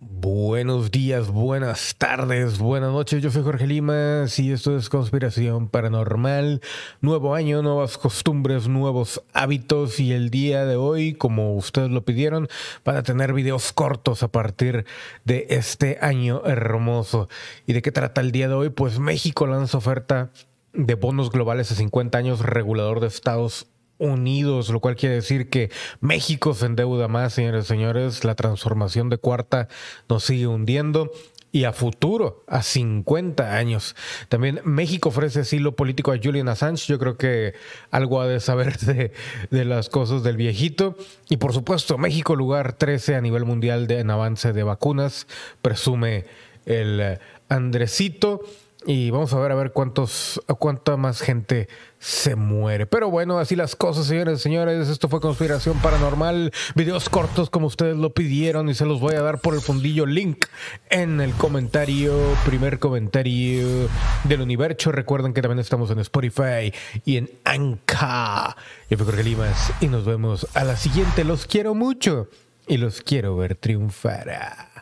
Buenos días, buenas tardes, buenas noches. Yo soy Jorge Limas y esto es Conspiración Paranormal. Nuevo año, nuevas costumbres, nuevos hábitos y el día de hoy, como ustedes lo pidieron, van a tener videos cortos a partir de este año hermoso. ¿Y de qué trata el día de hoy? Pues México lanza oferta de bonos globales a 50 años regulador de Estados unidos, lo cual quiere decir que México se endeuda más, señores y señores. La transformación de cuarta nos sigue hundiendo. Y a futuro, a 50 años. También México ofrece asilo político a Julian Assange. Yo creo que algo ha de saber de, de las cosas del viejito. Y por supuesto, México, lugar 13 a nivel mundial de, en avance de vacunas, presume el Andresito. Y vamos a ver a ver cuántos, cuánta más gente se muere. Pero bueno, así las cosas, señores y señores. Esto fue Conspiración Paranormal. Videos cortos como ustedes lo pidieron y se los voy a dar por el fundillo link en el comentario, primer comentario del universo. Recuerden que también estamos en Spotify y en Anka. Yo soy Jorge Limas y nos vemos a la siguiente. Los quiero mucho y los quiero ver triunfar.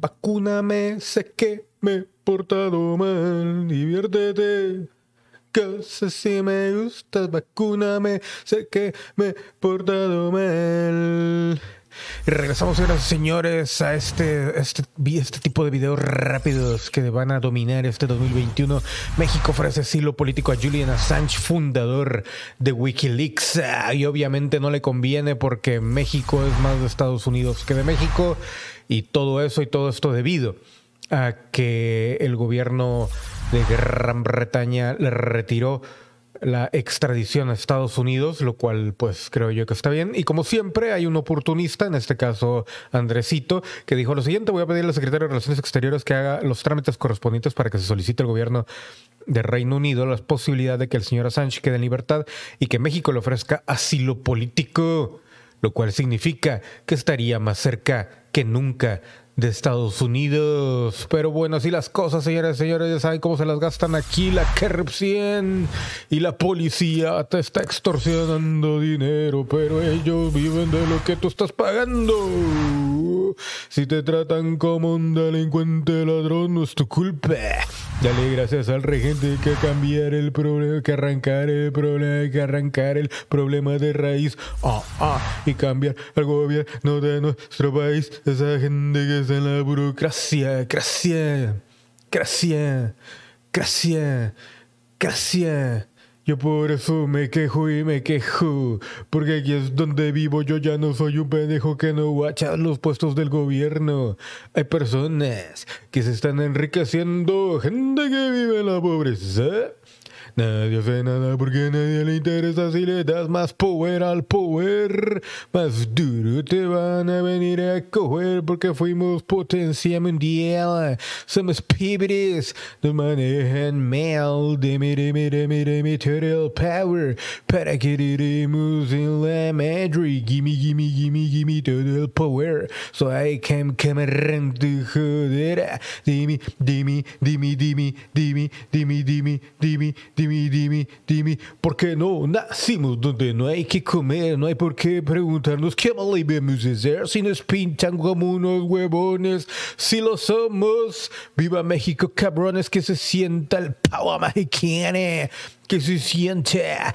Vacúname, sé que me he portado mal, diviértete. Sé si me gustas, vacúname, sé que me he portado mal. Regresamos, y señores, a este, este, este tipo de videos rápidos que van a dominar este 2021. México ofrece asilo político a Julian Assange, fundador de Wikileaks. Ah, y obviamente no le conviene porque México es más de Estados Unidos que de México. Y todo eso y todo esto debido a que el gobierno de Gran Bretaña le retiró la extradición a Estados Unidos, lo cual pues creo yo que está bien. Y como siempre hay un oportunista, en este caso Andresito, que dijo lo siguiente, voy a pedir al secretario de Relaciones Exteriores que haga los trámites correspondientes para que se solicite al gobierno de Reino Unido la posibilidad de que el señor Assange quede en libertad y que México le ofrezca asilo político, lo cual significa que estaría más cerca que nunca de Estados Unidos. Pero bueno, así las cosas, señores y señores, ya saben cómo se las gastan aquí la corrupción y la policía te está extorsionando dinero, pero ellos viven de lo que tú estás pagando. Si te tratan como un delincuente ladrón, no es tu culpa. Dale gracias al regente que cambiar el problema, que arrancar el problema, que arrancar el problema de raíz. Ah, ah, y cambiar al gobierno de nuestro país. Esa gente que está en la burocracia. Gracias, gracias, gracias, gracias. Yo por eso me quejo y me quejo, porque aquí es donde vivo, yo ya no soy un pendejo que no guacha los puestos del gobierno. Hay personas que se están enriqueciendo, gente que vive en la pobreza. Nadie hace nada porque nadie le interesa si le das más power al power. Más duro te van a venir a coger porque fuimos potencia mundial. Somos pibres, nos manejan mal. Deme, deme, deme todo el power para que diremos en la madre. Gimme, gimme, gimme, gimme todo el power. So I can come around to joder. Dime, dime, dime, dime, dime, dime, dime, dime, dime dime, dime, dime, ¿por qué no nacimos donde no hay que comer? No hay por qué preguntarnos qué más debemos hacer si nos pintan como unos huevones. Si lo somos, viva México, cabrones, que se sienta el pavo mexicano que se sienta.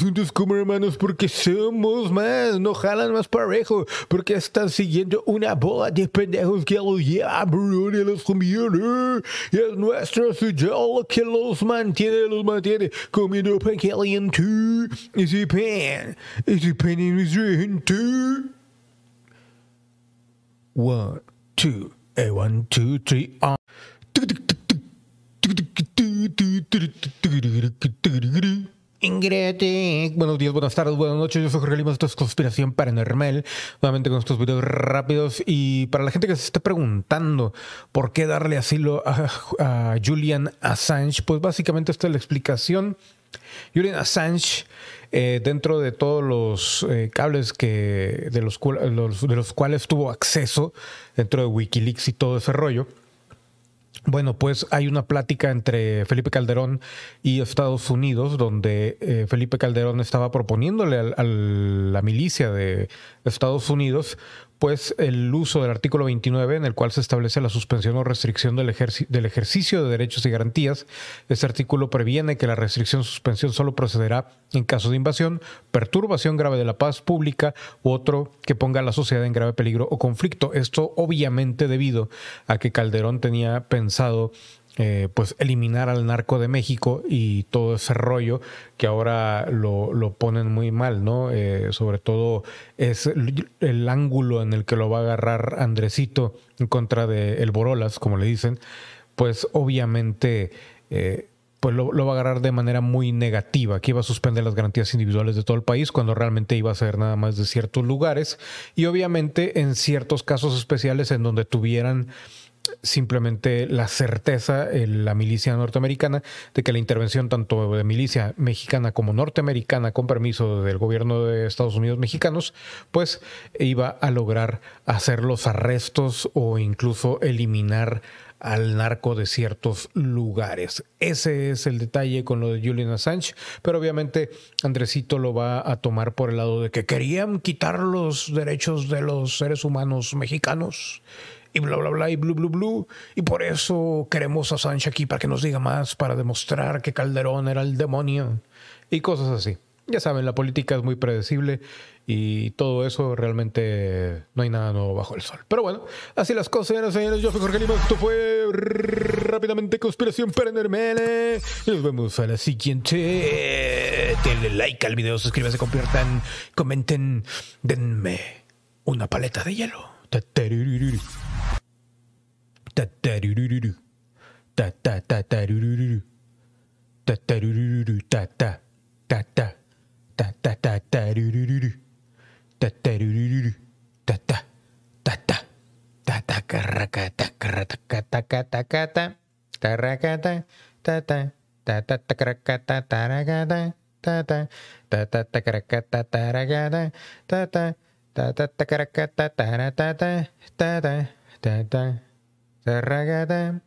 Juntos como hermanos porque somos más, no jalan más parejo, porque están siguiendo una bola de pendejos que los lleva y los conviene. Y es nuestro suyo que los mantiene, los mantiene did Commodore Punk Alien 2 is Japan. Is Japan in Reserve 2? One, two, a one, two, three, on. Um. Ingretic. Buenos días, buenas tardes, buenas noches. Yo soy Jorge Lima. Esto es Conspiración Paranormal. Nuevamente con estos videos rápidos. Y para la gente que se esté preguntando por qué darle asilo a, Julian Assange, pues básicamente esta es la explicación. Julian Assange, eh, dentro de todos los eh, cables que, de, los- de los cuales tuvo acceso dentro de Wikileaks y todo ese rollo, bueno, pues hay una plática entre Felipe Calderón y Estados Unidos donde eh, Felipe Calderón estaba proponiéndole a la milicia de Estados Unidos pues el uso del artículo 29 en el cual se establece la suspensión o restricción del, ejerci- del ejercicio de derechos y garantías. Este artículo previene que la restricción o suspensión solo procederá en caso de invasión, perturbación grave de la paz pública u otro que ponga a la sociedad en grave peligro o conflicto. Esto obviamente debido a que Calderón tenía pensado eh, pues eliminar al narco de México y todo ese rollo que ahora lo, lo ponen muy mal, ¿no? Eh, sobre todo es el, ángulo en el que lo va a agarrar Andresito en contra de el Borolas, como le dicen, pues obviamente eh, pues lo, lo va a agarrar de manera muy negativa, que iba a suspender las garantías individuales de todo el país cuando realmente iba a ser nada más de ciertos lugares y obviamente en ciertos casos especiales en donde tuvieran simplemente la certeza en la milicia norteamericana de que la intervención tanto de milicia mexicana como norteamericana con permiso del gobierno de Estados Unidos mexicanos pues iba a lograr hacer los arrestos o incluso eliminar al narco de ciertos lugares. Ese es el detalle con lo de Julian Assange, pero obviamente Andresito lo va a tomar por el lado de que querían quitar los derechos de los seres humanos mexicanos y bla bla bla y blu blu blu y por eso queremos a Assange aquí para que nos diga más para demostrar que Calderón era el demonio y cosas así. Ya saben, la política es muy predecible y todo eso realmente no hay nada nuevo bajo el sol. Pero bueno, así las cosas, señores. Yo fui Jorge Lima. Esto fue rápidamente Conspiración Paranormal. Y nos vemos a la siguiente. Denle like al video, suscríbanse, compartan, comenten, denme una paleta de hielo. タタタルルルルタタタタッタルルルルタタタルルルルタタタタタタタタタタタタルルルルタタタルルルルタタタタタタタタタカラカタカラタカタカタカタタラカタタタタタタカラカタタラカタタタタタタカラカタタラカタタタタタタカラカタタラタタタタタタ tere,